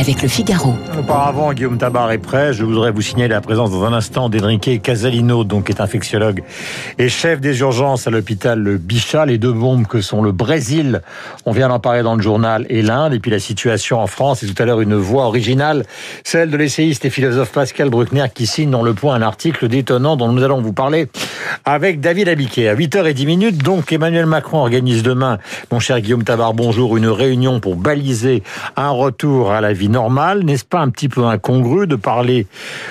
avec le Figaro. Auparavant, Guillaume Tabar est prêt. Je voudrais vous signaler la présence dans un instant d'Enrique Casalino, donc qui est infectiologue et chef des urgences à l'hôpital Bichat. Les deux bombes que sont le Brésil, on vient d'en parler dans le journal, et l'Inde, et puis la situation en France. Et tout à l'heure, une voix originale, celle de l'essayiste et philosophe Pascal Bruckner, qui signe dans Le Point un article détonnant dont nous allons vous parler avec David Abiquet. À 8h10 donc, Emmanuel Macron organise demain, mon cher Guillaume Tabar, bonjour, une réunion pour baliser un retour à la vie normale. N'est-ce pas un petit peu incongru de parler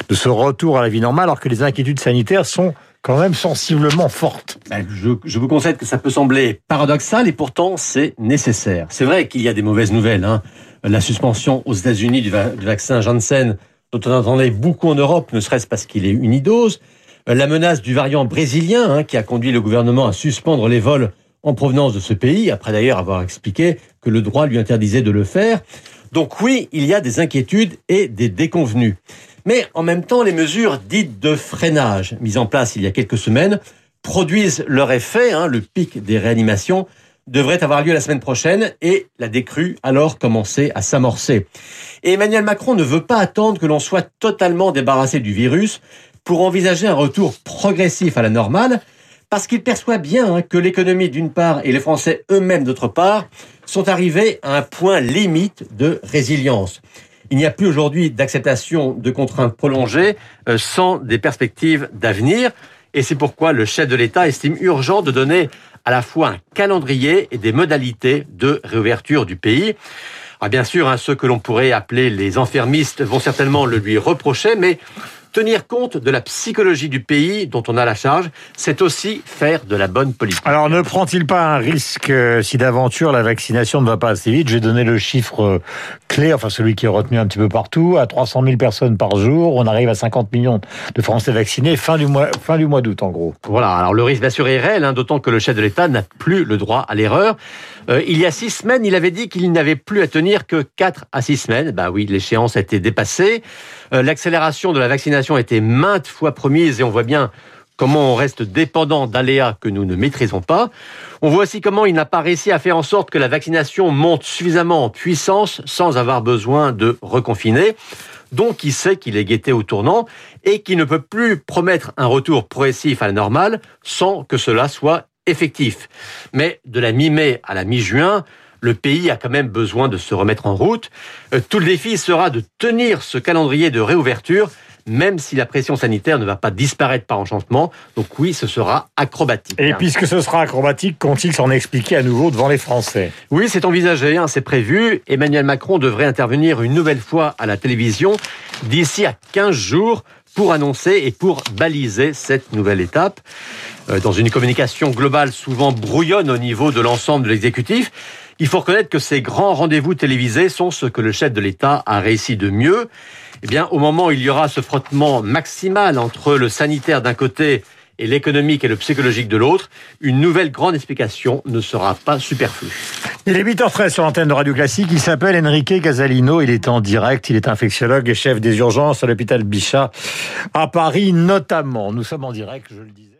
de ce retour à la vie normale alors que les inquiétudes sanitaires sont quand même sensiblement fortes? Ben, je, vous concède que ça peut sembler paradoxal et pourtant c'est nécessaire. C'est vrai qu'il y a des mauvaises nouvelles. Hein. La suspension aux États-Unis du, vaccin Janssen, dont on entendait beaucoup en Europe, ne serait-ce parce qu'il est unidose. La menace du variant brésilien, hein, qui a conduit le gouvernement à suspendre les vols en provenance de ce pays, après d'ailleurs avoir expliqué que le droit lui interdisait de le faire. Donc oui, il y a des inquiétudes et des déconvenues. Mais en même temps, les mesures dites de freinage, mises en place il y a quelques semaines, produisent leur effet. Hein. le pic des réanimations devrait avoir lieu la semaine prochaine et la décrue alors commencer à s'amorcer. Et Emmanuel Macron ne veut pas attendre que l'on soit totalement débarrassé du virus pour envisager un retour progressif à la normale, parce qu'il perçoit bien hein, que l'économie d'une part et les Français eux-mêmes d'autre part sont arrivés à un point limite de résilience. Il n'y a plus aujourd'hui d'acceptation de contraintes prolongées euh, sans des perspectives d'avenir. Et c'est pourquoi le chef de l'État estime urgent de donner à la fois un calendrier et des modalités de réouverture du pays. Ah, bien sûr, hein, ceux que l'on pourrait appeler les enfermistes vont certainement le lui reprocher, mais tenir compte de la psychologie du pays dont on a la charge, c'est aussi faire de la bonne politique. Alors ne prend-il pas un risque euh, si d'aventure la vaccination ne va pas assez vite? J'ai donné le chiffre euh, clé, enfin celui qui est retenu un petit peu partout, à 300 000 personnes par jour. On arrive à 50 millions de Français vaccinés fin du mois, fin du mois d'août en gros. Voilà, alors le risque bien sûr est réel, hein, d'autant que le chef de l'État n'a plus le droit à l'erreur. Euh, il y a six semaines, il avait dit qu'il n'avait plus à tenir que quatre à six semaines. Bah oui, l'échéance a été dépassée. L'accélération de la vaccination a été maintes fois promise et on voit bien comment on reste dépendant d'aléas que nous ne maîtrisons pas. On voit aussi comment il n'a pas réussi à faire en sorte que la vaccination monte suffisamment en puissance sans avoir besoin de reconfiner. Donc il sait qu'il est guetté au tournant et qu'il ne peut plus promettre un retour progressif à la normale sans que cela soit effectif. Mais de la mi-mai à la mi-juin, le pays a quand même besoin de se remettre en route. Euh, tout le défi sera de tenir ce calendrier de réouverture même si la pression sanitaire ne va pas disparaître par enchantement. Donc oui, ce sera acrobatique. Et puisque ce sera acrobatique, compte-t-il s'en expliquer à nouveau devant les Français? Oui, c'est envisagé, hein, c'est prévu. Emmanuel Macron devrait intervenir une nouvelle fois à la télévision d'ici à 15 jours pour annoncer et pour baliser cette nouvelle étape. Euh, dans une communication globale souvent brouillonne au niveau de l'ensemble de l'exécutif, il faut reconnaître que ces grands rendez-vous télévisés sont ce que le chef de l'État a réussi de mieux. Eh bien, au moment où il y aura ce frottement maximal entre le sanitaire d'un côté et l'économique et le psychologique de l'autre, une nouvelle grande explication ne sera pas superflue. Il est 8h13 sur l'antenne de Radio Classique. Il s'appelle Enrique Casalino. Il est en direct. Il est infectiologue et chef des urgences à l'hôpital Bichat à Paris notamment. Nous sommes en direct, je le disais.